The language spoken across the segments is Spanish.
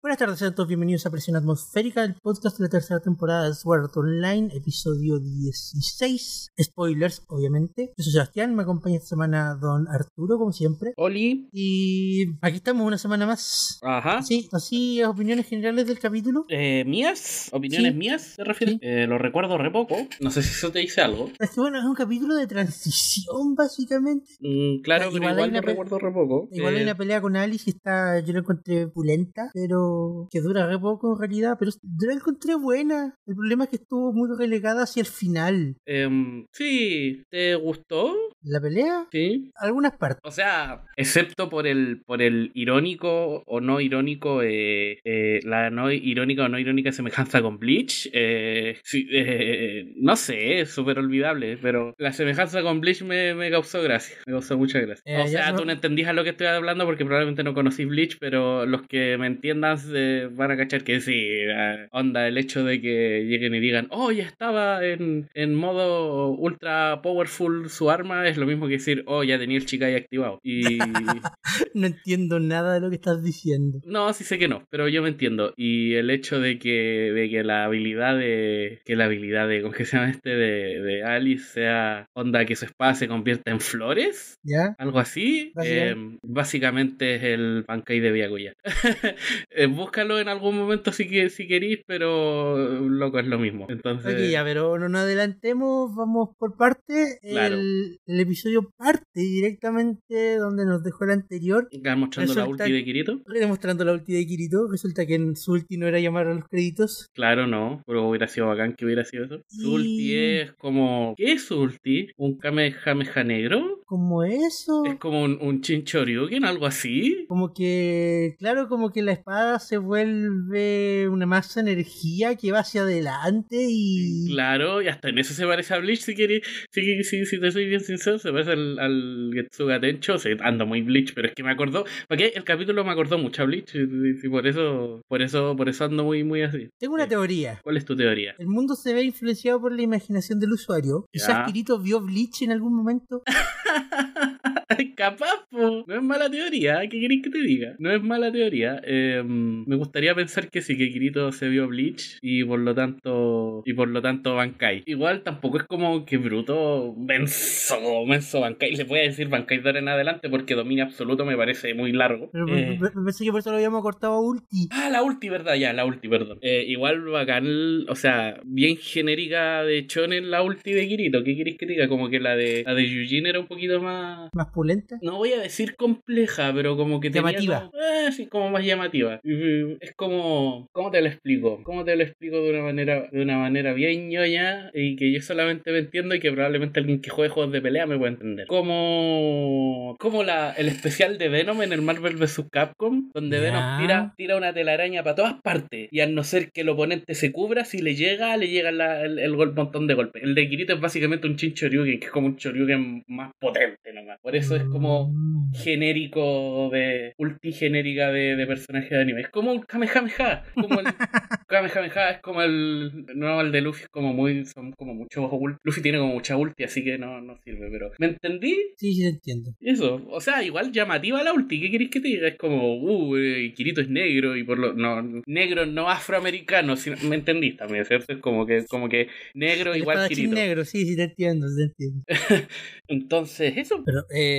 Buenas tardes, sean todos bienvenidos a Presión Atmosférica, el podcast de la tercera temporada de Sword Online, episodio 16. Spoilers, obviamente. Yo soy Sebastián, me acompaña esta semana Don Arturo, como siempre. Oli. Y aquí estamos una semana más. Ajá. Sí, así, opiniones generales del capítulo. Eh, ¿Mías? ¿Opiniones Sí. mías te refieres? Sí. Eh, lo recuerdo re poco. No sé si eso te dice algo. Es que bueno, es un capítulo de transición, básicamente. Mm, claro, igual lo recuerdo re poco. Igual hay Eh, una pelea con Alice y está, yo la encontré pulenta, pero que dura re poco en realidad, pero yo la encontré buena. El problema es que estuvo muy relegada hacia el final. em, sí, ¿te gustó? La pelea, Sí. algunas partes. O sea, excepto por el por el irónico o no irónico, eh, eh, la no irónica o no irónica semejanza con Bleach, eh, sí, no sé, es súper olvidable, pero la semejanza con Bleach me, me causó gracia, me causó mucha gracia. O sea, no- tú no entendías a lo que estoy hablando porque probablemente no conocí Bleach, pero los que me entiendan eh, van a cachar que sí, eh, onda, el hecho de que lleguen y digan, oh, ya estaba en, en modo ultra powerful su arma, es lo mismo que decir, oh, ya tenía el Chikai activado. Y No entiendo nada de lo que estás diciendo. no, sí sé que no, pero yo me entiendo. Y el hecho de que, de que la habilidad de. que la habilidad de. ¿Cómo que se llama este? De, de Alice sea onda que su espada se convierta en flores. ¿Ya? Algo así. Básicamente. eh, básicamente es el Bankai de Byakuya. Búscalo en algún momento si, que- si querís, pero loco es lo mismo. Entonces. Ok, ya, pero no nos adelantemos, vamos por parte. Claro. El, el episodio parte directamente donde nos dejó el anterior, ¿Estás mostrando la ulti de Kirito? demostrando la ulti de Kirito. Resulta que en su ulti no era llamar a los créditos. Claro, no, pero hubiera sido bacán que hubiera sido eso. Su ulti Y- es como. ¿Qué es su ulti? ¿Un Kamehameha negro? Como eso. ¿Es como un, un Chinchoryuken, algo así? Como que, claro, como que la espada se vuelve una masa de energía que va hacia adelante y... Claro, y hasta en eso se parece a Bleach, si quieres. Si, si, si te soy bien sincero, se parece al, al Getsuga Tencho. O sea, ando muy Bleach, pero es que me acordó. Porque el capítulo me acordó mucho a Bleach, y, y por eso, por eso, por eso ando muy, muy así. Tengo una Sí. teoría. ¿Cuál es tu teoría? El mundo se ve influenciado por la imaginación del usuario. Quizás. Kirito vio Bleach en algún momento. Capaz, po. No es mala teoría, ¿qué querés que te diga? No es mala teoría. Eh, me gustaría pensar que sí, que Kirito se vio Bleach y por lo tanto. Y por lo tanto Bankai. Igual tampoco es como que bruto menso, menso Bankai. Le voy a decir Bankai de ahora en adelante porque dominio absoluto me parece muy largo. Pero Eh, pe- pe- pensé que por eso lo habíamos cortado a ulti. Ah, la ulti, ¿verdad? Ya, la ulti, perdón. Eh, igual bacán, o sea, bien genérica de Chonen la ulti de Kirito. ¿Qué querés que te diga? Como que la de la de Yujin era un poquito más Más pulenta. no voy a decir compleja, pero como que tenía Llamativa. como- eh, sí, como más llamativa. Es como, ¿cómo te lo explico? ¿Cómo te lo explico de una manera, de una manera bien ñoña y que yo solamente me entiendo y que probablemente alguien que juegue juegos de pelea me pueda entender? Como, como la, el especial de Venom en el Marvel vs Capcom, donde. Venom tira, tira una telaraña para todas partes y al no ser que el oponente se cubra, si le llega, le llega la- el, el gol- montón de golpes. El de Kirito es básicamente un Chinchoryuken, que es como un Choryuken más potente nomás. Por eso es como Mm. genérico de ulti genérica de, de personaje de anime. Es como un Kamehameha. Como el Kamehameha es como el no el de Luffy es como muy son como muchos ult- Luffy tiene como mucha ulti, así que no, no sirve, pero ¿me entendí? Sí, sí, te entiendo. Eso, o sea, igual llamativa la ulti, ¿qué queréis que te diga? Es como, uh, eh, Kirito es negro y por lo no negro no afroamericano, sino- ¿me entendí también, ¿cierto? Es como que como que negro El igual Kirito. negro, sí, sí, te entiendo, te entiendo. Entonces, eso Pero eh,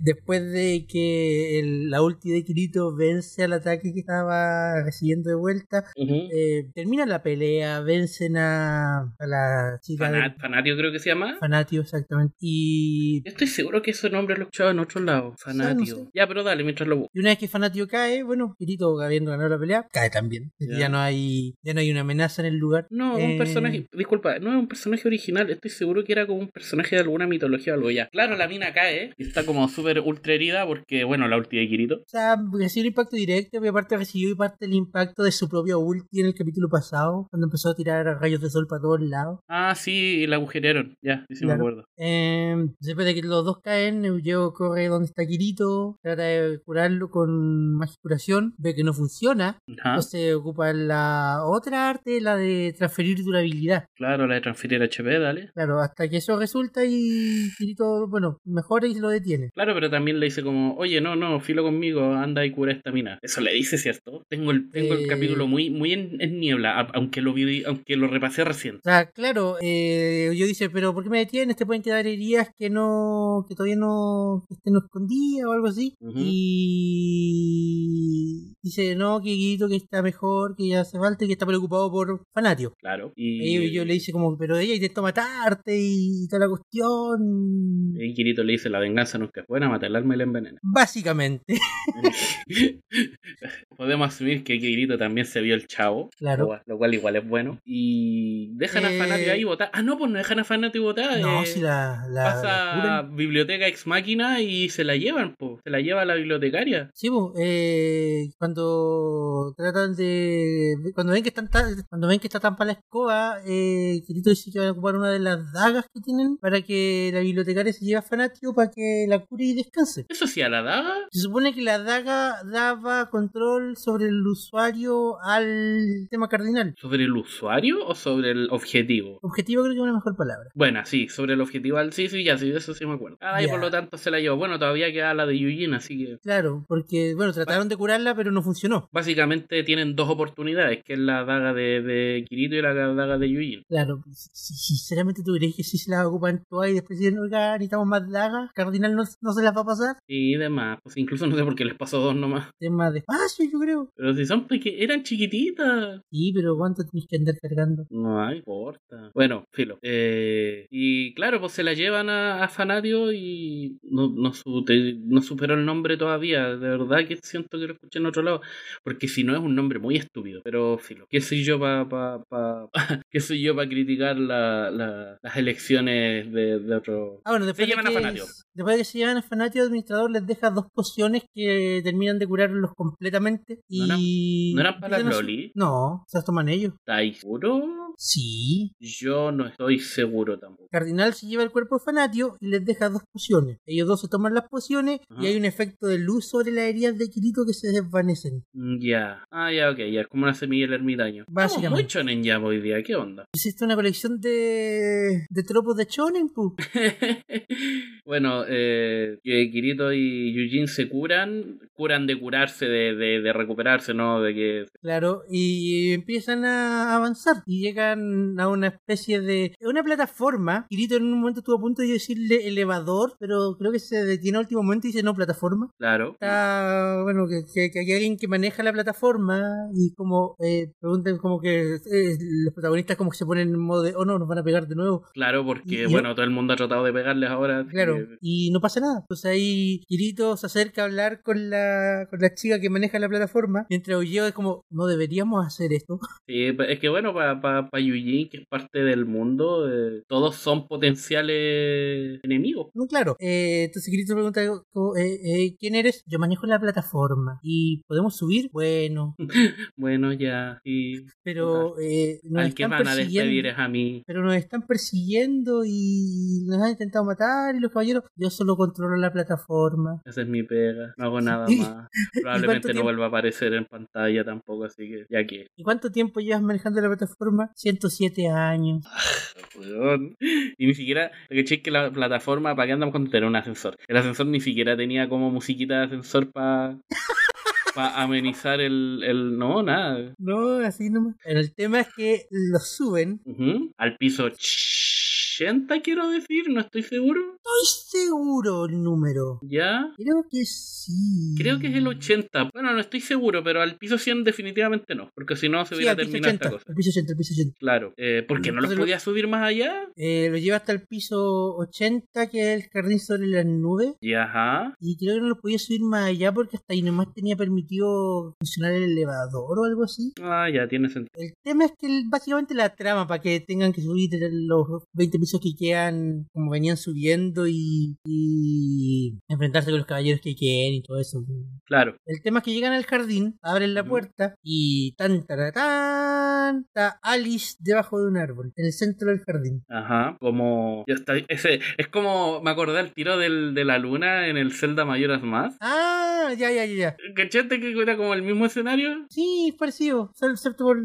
después de que el- la ulti de Kirito vence al ataque que estaba recibiendo de vuelta, eh, termina la pelea, vencen a, a la chica de Fanat- Fanatio creo que se llama. Fanatio, exactamente. Y, estoy seguro que ese nombre lo he escuchado en otro lado. Fanatio. Sí, no sé. Ya, pero dale, mientras lo busco. y una vez que Fanatio cae, bueno, Kirito habiendo ganado la pelea, cae también. Ya. Ya, no hay ya no hay una amenaza en el lugar. No, Eh, un personaje. Disculpa, no es un personaje original. Estoy seguro que era como un personaje de alguna mitología o algo ya. Claro, la mina cae y está como súper ultra herida porque, bueno, la ulti de Kirito. O sea, recibió el impacto directo, pero aparte recibió parte del impacto de su propia ulti en el capítulo pasado, cuando empezó a tirar rayos de sol para todos lados. Ah, sí, y la agujerearon. Ya, sí, sí me Claro. acuerdo. Eh, después de que los dos caen, Eugeo corre donde está Kirito, trata de curarlo con magia curación, ve que no funciona, entonces ocupa la otra arte, la de transferir durabilidad. Claro, la de transferir HP, dale. Claro, hasta que eso resulta y Kirito, bueno, mejora y lo detiene detiene. Claro, pero también le dice como, oye, no, no, filo conmigo, anda y cura esta mina. Eso le dice, ¿cierto? Tengo el, tengo el Eh. capítulo muy, muy en, en niebla, aunque lo vi, aunque lo repasé recién. O sea, claro, eh, yo dice, pero ¿por qué me detienes? Te pueden quedar heridas que no, que todavía no que estén escondidas o algo así. Ujú. Y dice, no, que Kirito que está mejor, que ya hace falta y que está preocupado por Fanatio. Claro. Y Y yo le dice como, pero ella intentó matarte y toda la cuestión. y Kirito le dice, la venganza nunca es buena, mata el alma y la envenena. Básicamente, Podemos asumir que Kirito también se vio el chavo, claro. lo, cual- lo cual igual es bueno. Y dejan a Eh, Fanatio ahí votar. Ah, no, pues no dejan a Fanatio votar. No, eh, si la, la, la pasa a curan. biblioteca ex máquina y se la llevan, pues. Se la lleva la bibliotecaria. Sí, po, eh, cuando tratan de. Cuando ven que están ta- cuando ven que está tan para la escoba, eh, Kirito dice que van a ocupar una de las dagas que tienen para que la bibliotecaria se lleve a Fanatio para que la cure y descanse. Eso sí, a la daga. Se supone que la daga daba control sobre el usuario al tema cardinal. ¿Sobre el usuario o sobre el objetivo? Objetivo creo que es una mejor palabra. Bueno, sí, sobre el objetivo al sí, sí, ya, sí, de eso sí me acuerdo. Ah, y por lo tanto se la llevó. Bueno, todavía queda la de Yujin, así que Claro, porque, bueno, trataron de curarla, pero no funcionó. básicamente tienen dos oportunidades, que es la daga de, de Kirito y la daga de Yujin. Claro, si- si- sinceramente tú crees que si se las ocupan todas y después dicen, oiga, necesitamos más dagas, Cardinal no, no se las va a pasar. Y demás, pues incluso no sé por qué les pasó dos nomás. Tema de espacio, yo creo. Pero si son peque eran chiquititas. Sí, pero ¿cuánto tienes que andar cargando? No importa. Bueno, filo. Eh, y claro, pues se la llevan a, a Fanatio y no, no, su- te- no superó el nombre todavía. De verdad que siento que lo escuché en otro lado. Porque si no es un nombre muy estúpido. Pero filo. ¿Qué soy yo para pa, pa, ¿Qué soy yo para criticar la, la- las elecciones de, de otro? Ah, bueno, después, Se llevan de a que, Fanatio. después de que se llevan a Fanatio, el administrador les deja dos pociones que terminan de curarlos completamente. ¿No eran- Y no eran para Broly? No, se las toman ellos. ¿Estáis seguro? Sí. Yo no estoy seguro tampoco. Cardinal se lleva el cuerpo de Fanatio y les deja dos pociones. Ellos dos se toman las pociones Ajá. y hay un efecto de luz sobre las heridas de Kirito que se desvanecen. Mm, Ya. Ah, ya, ok. Ya es como una semilla del ermitaño. Básicamente. Muy chonen ya hoy día. ¿Qué onda? Existe una colección de, de tropos de Chonen, pu. bueno, eh, que Kirito y Yujin se curan, curan de curarse, de, de, de recuperarse, ¿no? De que Claro, y empiezan a avanzar y llegan a una especie de... una plataforma. Kirito en un momento estuvo a punto de decirle elevador, pero creo que se detiene al último momento y dice no, plataforma. Claro. Está, bueno, que, que, que hay alguien que maneja la plataforma y como eh, preguntan como que eh, los protagonistas como que se ponen en modo de, oh no, nos van a pegar de nuevo. Claro, porque, Y- bueno, todo el mundo ha tratado de pegarles ahora. Claro, que- y no pasa nada. Entonces ahí Kirito se acerca a hablar con la, con la chica que maneja la plataforma, mientras yo es como, no deberíamos hacer esto. Sí, es que bueno, para pa, pa que es parte del mundo, eh, todos son potenciales enemigos. No, claro. Eh, entonces Kirito pregunta, como, eh, eh, ¿quién eres? Yo manejo la plataforma. ¿Y podemos subir? Bueno, Bueno, ya, sí. pero eh, nos Al que están van a despedir persiguiendo. es a mí. Pero nos están persiguiendo y nos han intentado matar y los caballeros, yo solo controlo la plataforma. Esa es mi pega, no hago nada ¿Y- más. Probablemente no tiempo? A aparecer en pantalla tampoco, así que ya que. ¿Y cuánto tiempo llevas manejando la plataforma? 107 años. Weón. Y ni siquiera, lo que que la plataforma, ¿para qué andamos con tener un ascensor? El ascensor ni siquiera tenía como musiquita de ascensor para amenizar el, el. No, nada. No, así nomás. Pero el tema es que lo suben. Al piso 80, quiero decir, no estoy seguro. Estoy seguro el número. ¿Ya? Creo que sí. Creo que es el 80. Bueno, no estoy seguro, pero al piso 100 definitivamente no, porque si no se hubiera terminado 80. esta cosa. El piso 80, el piso 80. Claro, eh, porque no los podía subir más allá. Eh, lo lleva hasta el piso 80, que es el jardín sobre las nubes. Y ajá. Y creo que no lo podía subir más allá porque hasta ahí nomás tenía permitido funcionar el elevador o algo así. Ah, ya tiene sentido. El tema es que básicamente la trama para que tengan que subir los 20 que quedan como venían subiendo y, y enfrentarse con los caballeros que queden y todo eso. Claro. El tema es que llegan al jardín, abren la puerta y tan está Alice debajo de un árbol, en el centro del jardín. Ajá, como ya está, ese es como me acordé al tiro del, de la luna en el Zelda Mayoras más. Ah, ya, ya, ya, ya. ¿Cachaste que era como el mismo escenario? Sí, es parecido, excepto por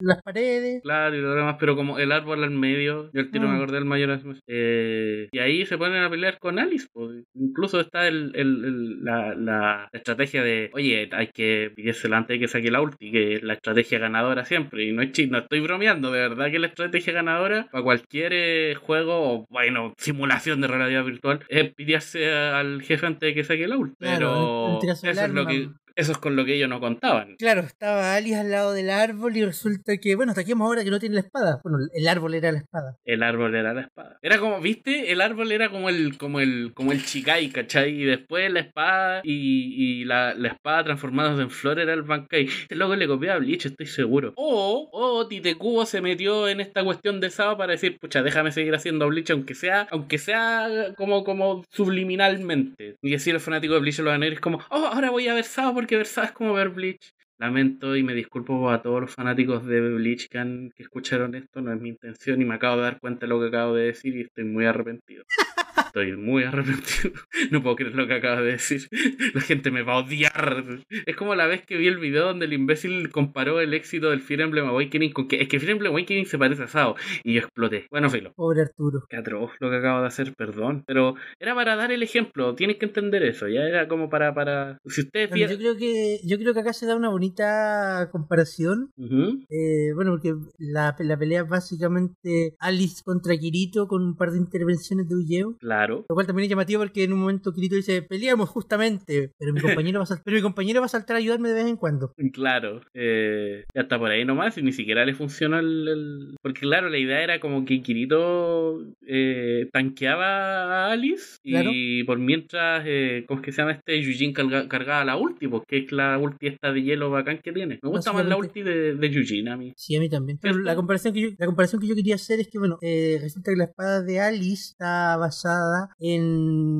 las paredes. Claro, y lo demás, pero como el árbol al medio, yo al tiro Ah. me acordé del Mayor. Eh, y ahí se ponen a pelear con Alice. pues. Incluso está el, el- el- la, la estrategia de, oye, hay que pillársela antes de que saque la ulti, que es la estrategia ganadora siempre. Y no es chiste, no estoy bromeando, de verdad que la estrategia ganadora para cualquier eh, juego, o bueno, simulación de realidad virtual, es pillarse al jefe antes de que saque la ulti. Claro, Pero eso es, lo que, eso es con lo que ellos no contaban. Claro, estaba Alice al lado del árbol y resulta que, bueno, ataquemos ahora que no tiene la espada. Bueno, el árbol era la espada. El árbol era la espada. Era como, ¿viste? El árbol era como el, como el, como el Chikai, ¿cachai? Y después la espada y, y la, la espada transformada en flor era el Bankai. Este loco le copió a Bleach, estoy seguro. O, o Tite Kubo se metió en esta cuestión de Sao para decir, pucha, déjame seguir haciendo Bleach, aunque sea, aunque sea como, como subliminalmente. Y decir el fanático de Bleach a los como, oh, ahora voy a ver Sao porque ver Sao es como ver Bleach. Lamento y me disculpo a todos los fanáticos de Bleach que, han- que escucharon esto, no es mi intención y me acabo de dar cuenta de lo que acabo de decir y estoy muy arrepentido. Estoy muy arrepentido. No puedo creer lo que acabo de decir. La gente me va a odiar. Es como la vez que vi el video donde el imbécil comparó el éxito del Fire Emblem Awakening con que es que Fire Emblem Awakening se parece a Sao y yo exploté. Bueno, filo. Pobre Arturo. Qué atroz lo que acabo de hacer, perdón. Pero era para dar el ejemplo, tienes que entender eso. Ya era como para. para... Si ustedes Bueno, yo creo que yo creo que acá se da una bonita comparación. Ujú. Eh, bueno, porque la, la pelea es básicamente Alice contra Kirito con un par de intervenciones de Ulleo. Claro. Lo cual también es llamativo porque en un momento Kirito dice, peleamos justamente, pero mi compañero va a, sal- pero mi compañero va a saltar a ayudarme de vez en cuando. Claro, eh, ya está por ahí nomás y ni siquiera le funcionó el, el- Porque claro, la idea era como que Kirito eh, tanqueaba a Alice Claro. y por mientras, eh, ¿cómo es que se llama este? Yujin carga- cargaba la ulti, porque es la ulti esta de hielo bacán que tiene. Me gusta más la ulti de, de Yujin a mí. Sí, a mí también. La comparación que yo, la comparación que yo quería hacer es que, bueno, eh, resulta que la espada de Alice está basada en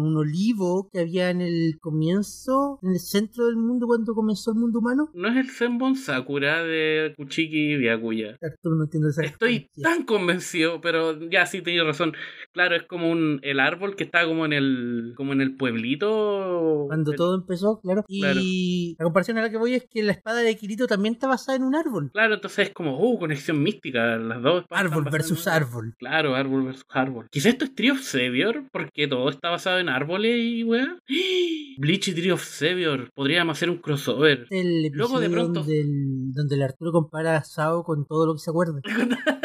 un olivo que había en el comienzo, en el centro del mundo cuando comenzó el mundo humano. ¿No es el Zenbon Sakura de Kuchiki Byakuya? Arturo no entiendo esa Estoy tan convencido, pero ya sí tenías razón. Claro, es como un el árbol que está como en el como en el pueblito. Cuando El- todo empezó, claro. Claro. Y la comparación a la que voy es que la espada de Kirito también está basada en un árbol. Claro, entonces es como, uh, conexión mística, las dos. Árbol versus árbol. Claro, árbol versus árbol. Quizás esto es Tree of Savior, porque todo está basado en árboles y weá. Bleach y Tree of Savior, podríamos hacer un crossover. El Luego de pronto- donde, el, donde el Arturo compara a Sao con todo lo que se acuerda.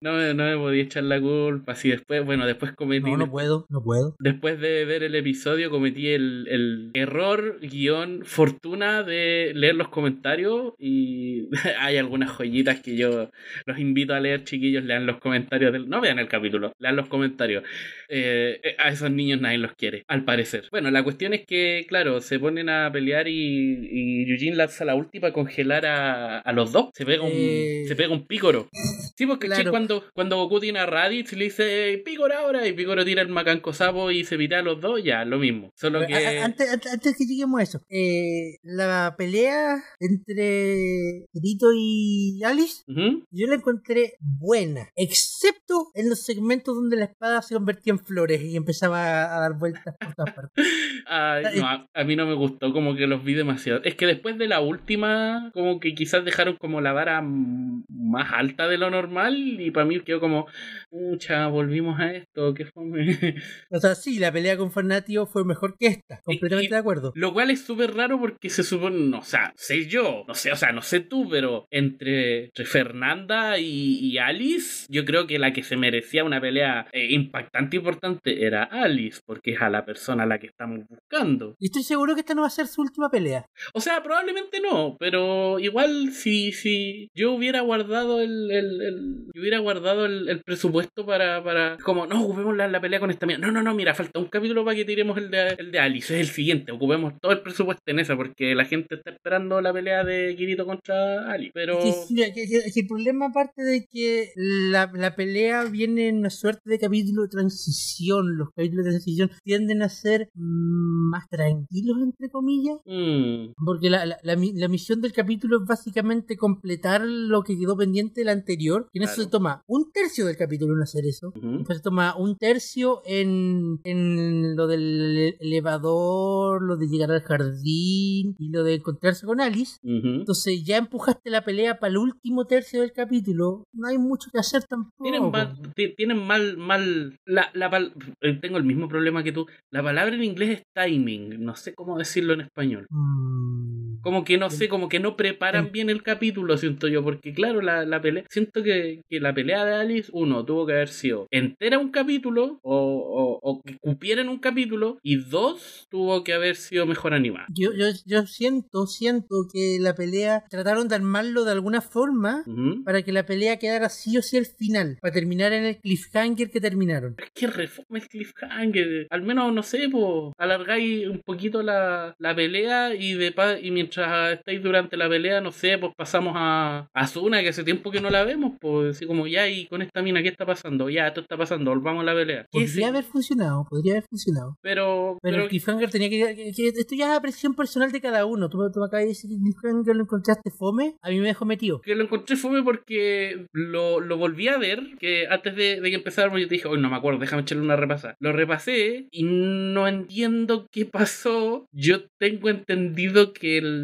no, me- no me podía echar la culpa. Así después, bueno, después cometí. No, no puedo, no puedo. Después de ver el episodio cometí el, el error guion fortuna de leer los comentarios y hay algunas joyitas que yo los invito a leer chiquillos, lean los comentarios del... No vean el capítulo, lean los comentarios. Eh, a esos niños nadie los quiere, al parecer. Bueno, la cuestión es que, claro, se ponen a pelear y, y Yujin lanza la ulti para congelar a, a los dos. Se pega un, Eh. se pega un pícoro. Sí, porque Claro. che, cuando, cuando Goku tiene a Raditz le dice Pícoro ahora y Pícoro tira el macanco sapo y se pita a los dos, ya, lo mismo. Solo que. Antes, antes- antes que lleguemos a eso, eh, la pelea entre Kirito y Alice, yo la encontré buena, excepto en los segmentos donde la espada se convertía en flores y empezaba a dar vueltas por todas partes. Ay, Eh. no, a, a mí no me gustó, como que los vi demasiado. Es que después de la última, como que quizás dejaron como la vara más alta de lo normal y para mí quedó como, mucha, volvimos a esto, que fue. O sea, sí, la pelea con Fanatio fue mejor que esta, completamente de acuerdo. Lo cual es súper raro porque se supone, no, o sea, sé yo, no sé, o sea, no sé tú, pero entre, entre Fernanda y, y Alice, yo creo que la que se merecía una pelea eh, impactante e importante era Alice, porque es a la persona a la que estamos buscando. Y estoy seguro que esta no va a ser su última pelea. O sea, probablemente no, pero igual si, si yo hubiera guardado el, el, el- yo hubiera guardado el, el presupuesto para, para como, no, ocupemos la, la pelea con esta mía. No, no, no, mira, falta un capítulo para que tiremos el de, el de Alice, es el siguiente, ocupemos todo el presupuesto en esa, porque la gente está esperando la pelea de Kirito contra Alice, pero... Que- que el problema aparte de que la, la pelea viene en una suerte de capítulo de transición, los capítulos de transición tienden a ser más tranquilos, entre comillas. Mm, Porque la, la, la la misión del capítulo es básicamente completar lo que quedó pendiente del anterior que en eso se toma un tercio del capítulo en hacer eso. Después se toma un tercio en, en lo del elevador, lo de llegar al jardín y lo de encontrarse con Alice. Entonces ya empujaste la pelea para el último tercio del capítulo. No hay mucho que hacer tampoco. Tienen mal, tienen mal, mal, la, la pal- eh, tengo el mismo problema que tú. La palabra en inglés es timing, no sé cómo decirlo en español. Mm. Como que no sé, como que no preparan bien el capítulo, siento yo, porque claro, la, la pelea, siento que, que la pelea de Alice, uno, tuvo que haber sido entera un capítulo, o, o, o que cupiera en un capítulo, y dos, tuvo que haber sido mejor animada. Yo, yo, yo siento, siento que la pelea trataron de armarlo de alguna forma Ujú. para que la pelea quedara sí o sí al final, para terminar en el cliffhanger que terminaron. Es que reforma el cliffhanger. Al menos, no sé, pues, alargáis un poquito la, la pelea y de y mientras estáis durante la pelea, no sé, pues pasamos a a Asuna, que hace tiempo que no la vemos, pues así como ya, y con esta mina, ¿qué está pasando? Ya, esto está pasando, volvamos a la pelea. Podría haber funcionado, podría haber funcionado. Pero, Pero, pero el cliffhanger tenía que, que- que- Esto ya es apreciación personal de cada uno. Tú, me- tú me acabas de decir que cliffhanger lo encontraste fome. A mí me dejó metido. que lo encontré fome porque lo, lo volví a ver, que antes de, de que empezáramos yo te dije, hoy no me acuerdo, déjame echarle una repasada. Lo repasé y no entiendo qué pasó. Yo tengo entendido que el...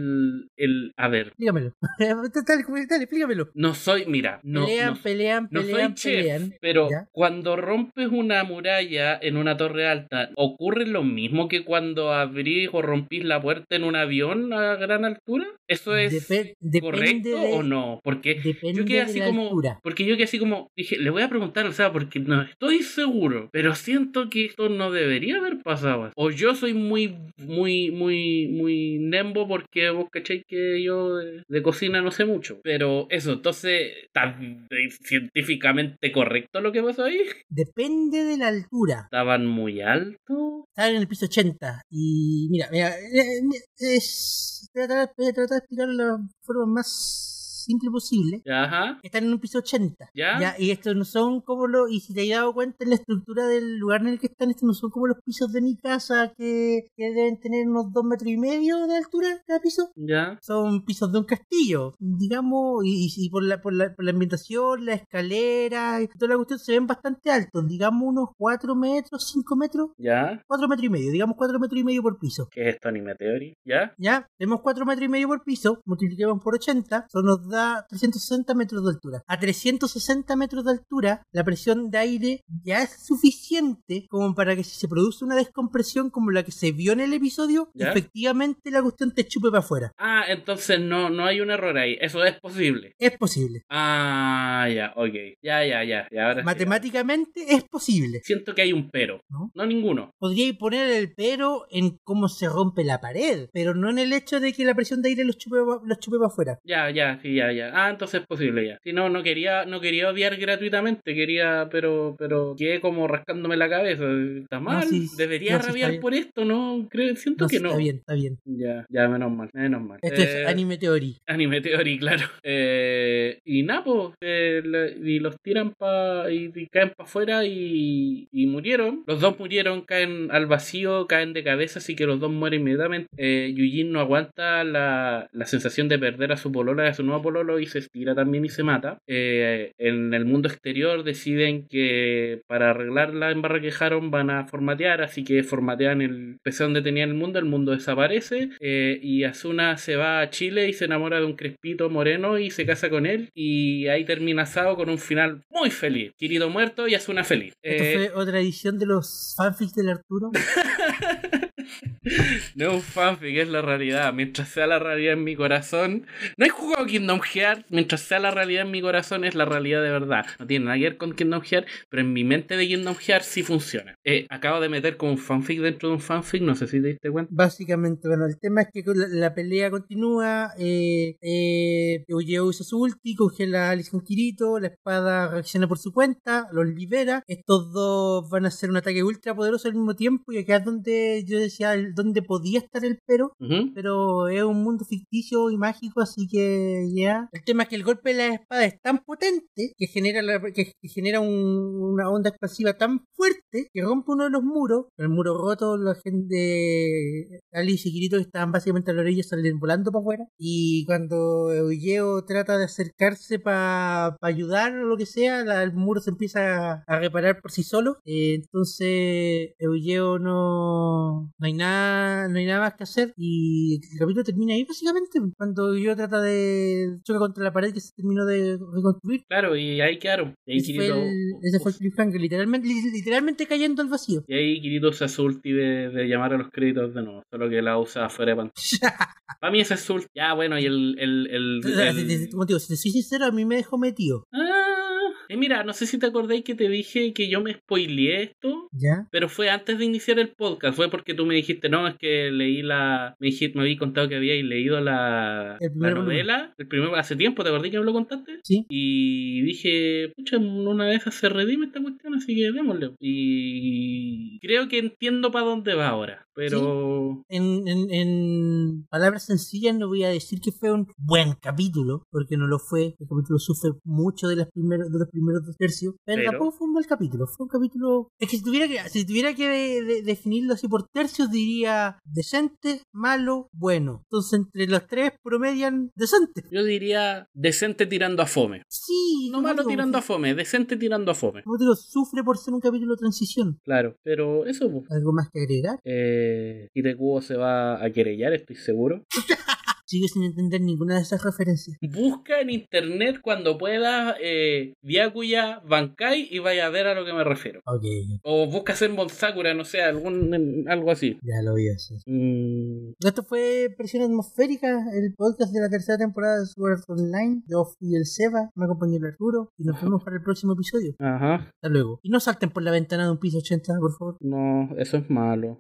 el a ver, Explícamelo. dale, dale, explícamelo. no soy, mira, no, pelean, no, pelean, no pelean, soy chef, pelean. pero ¿Ya? cuando rompes una muralla en una torre alta, ¿ocurre lo mismo que cuando abrís o rompís la puerta en un avión a gran altura? ¿Eso es depende correcto de- o no? Porque yo quedé así como. altura. Porque yo quedé así como. Dije, le voy a preguntar, o sea, porque no estoy seguro. Pero siento que esto no debería haber pasado. O yo soy muy, muy, muy, muy nembo porque vos cacháis que yo de, de cocina no sé mucho. Pero eso, entonces, ¿está científicamente correcto lo que pasó ahí? Depende de la altura. ¿Estaban muy altos? Estaban en el piso 80. Y mira, mira, eh, eh, es, voy, a tratar, voy a tratar de explicarlo de la forma más simple posible. Ya, Ajá. Están en un piso 80. ¿Ya? Y estos no son como los. Y si te has dado cuenta en la estructura del lugar en el que están, estos no son como los pisos de mi casa que, que deben tener unos 2 metros y medio de altura cada piso. Ya. Son pisos de un castillo, digamos, y, y por, la, por, la, por la ambientación, la escalera y toda la cuestión se ven bastante altos, digamos unos 4 metros, 5 metros, Ya. 4 metros y medio, digamos 4 metros y medio por piso. ¿Qué es esto, Anime Theory? ¿Ya? ¿Ya? Tenemos 4 metros y medio por piso, multiplicamos por 80, eso nos da 360 metros de altura. A 360 metros de altura, la presión de aire ya es suficiente como para que si se produce una descompresión como la que se vio en el episodio, ¿Ya? efectivamente la cuestión te chupe para afuera. Ah, entonces no, no hay un error ahí. Eso es posible. Es posible. Ah, ya, ok. Ya, ya, ya. ya ahora sí. Matemáticamente es posible. Siento que hay un pero. ¿No? No ninguno. Podría poner el pero en cómo se rompe la pared, pero no en el hecho de que la presión de aire los chupe, los chupe para afuera. Ya, ya, sí, ya, ya. Ah, entonces es posible ya. Si no, no quería, no quería odiar gratuitamente, quería, pero, pero quedé como rascándome la cabeza. Está mal. sí, Debería no, sí, rabiar por esto, ¿no? Creo, siento No, que sí, no. Está bien, está bien. Ya, ya, menos mal, menos mal. Esto Eh, es anime theory. Anime Theory, claro. Eh, y Napo, y los tiran pa, y, y caen para afuera y, y murieron. Los dos murieron, caen al vacío, caen de cabeza, así que los dos mueren inmediatamente. Eh, Yujin no aguanta la, la sensación de perder a su polola y a su nuevo pololo y se estira también y se mata. Eh, en el mundo exterior deciden que para arreglar la embarra que dejaron van a formatear, así que formatean el PC donde tenían el mundo, el mundo desaparece eh, y Asuna se va a Chile y se enamora de un crespito moreno y se casa con él y ahí termina Sao con un final muy feliz. Kirito muerto y Asuna feliz. Esto Eh, fue otra edición de los fanfics del Arturo. No es un fanfic, es la realidad. Mientras sea la realidad en mi corazón. No he jugado Kingdom Hearts. Mientras sea la realidad en mi corazón, es la realidad de verdad. No tiene nada que ver con Kingdom Hearts, pero en mi mente de Kingdom Hearts sí funciona. Eh, acabo de meter como un fanfic dentro de un fanfic, no sé si te diste cuenta. Básicamente, bueno, el tema es que la, la pelea continúa. Eh, eh, usa su ulti, congela a Alice con Kirito. La espada reacciona por su cuenta, los libera. Estos dos van a hacer un ataque ultra poderoso al mismo tiempo. Y acá es donde yo decía decía el- dónde podía estar el pero, pero es un mundo ficticio y mágico, así que ya. El tema es que el golpe de la espada es tan potente que genera, la- que, que genera un- una onda expansiva tan fuerte que rompe uno de los muros. El muro roto, la gente, Alice y Kirito que estaban básicamente a la orilla salen volando para afuera. Y cuando Eugeo trata de acercarse para ayudar o lo que sea, la- el muro se empieza a, a reparar por sí solo. Eh, entonces Eugeo no, no hay nada, no hay nada más que hacer y el capítulo termina ahí básicamente cuando yo trata de choca contra la pared que se terminó de reconstruir. Claro, y ahí quedaron. Y ahí Ese fue, el, ese fue el cliffhanger, literalmente, li- literalmente cayendo al vacío. y ahí Kirito se hace ulti de, de llamar a los créditos de nuevo, solo que la usa fuera de pantalla. Para mí ese es ulti. Ya, bueno, y el... el, el, el- como te digo, si te soy sincero, a mí me dejó metido. Ah, eh, mira, no sé si te acordáis que te dije que yo me spoileé esto. ¿Ya? Pero fue antes de iniciar el podcast, fue porque tú me dijiste, no, es que leí la. Me, dijiste, me había contado que habíais leído la, novela, el primer, hace tiempo, ¿te acordás que me lo contaste? Sí. Y dije, pucha, una vez se redime esta cuestión, así que démosle. Y creo que entiendo para dónde va ahora, pero. En, en, en palabras sencillas no voy a decir que fue un buen capítulo, porque no lo fue. El capítulo sufre mucho de, las primeros, de los primeros dos tercios, pero, Pero- tampoco fue un mal capítulo. Fue un capítulo... Es que si tuviera que, si tuviera que de- de- definirlo así por tercios, diría decente, malo, bueno. Entonces entre los tres promedian decente. Yo diría decente tirando a fome. Sí, No malo digo, tirando a fome, decente tirando a fome. Como digo, sufre por ser un capítulo de transición. Claro, pero eso, pues. ¿Algo más que agregar? Eh, Hirekuo se va a querellar, estoy seguro. Sigo sin entender ninguna de esas referencias. Busca en internet cuando pueda eh, Byakuya Bankai y vaya a ver a lo que me refiero. Ok, O busca hacer Sakura, no sé, algún, algo así. ya lo voy a hacer. Mm, Esto fue Presión Atmosférica, el podcast de la tercera temporada de Sword Online. Yo fui el Seba, me acompañó el Arturo y nos vemos para el próximo episodio. ajá, Hasta luego. Y no salten por la ventana de un piso 80, por favor. no, eso es malo.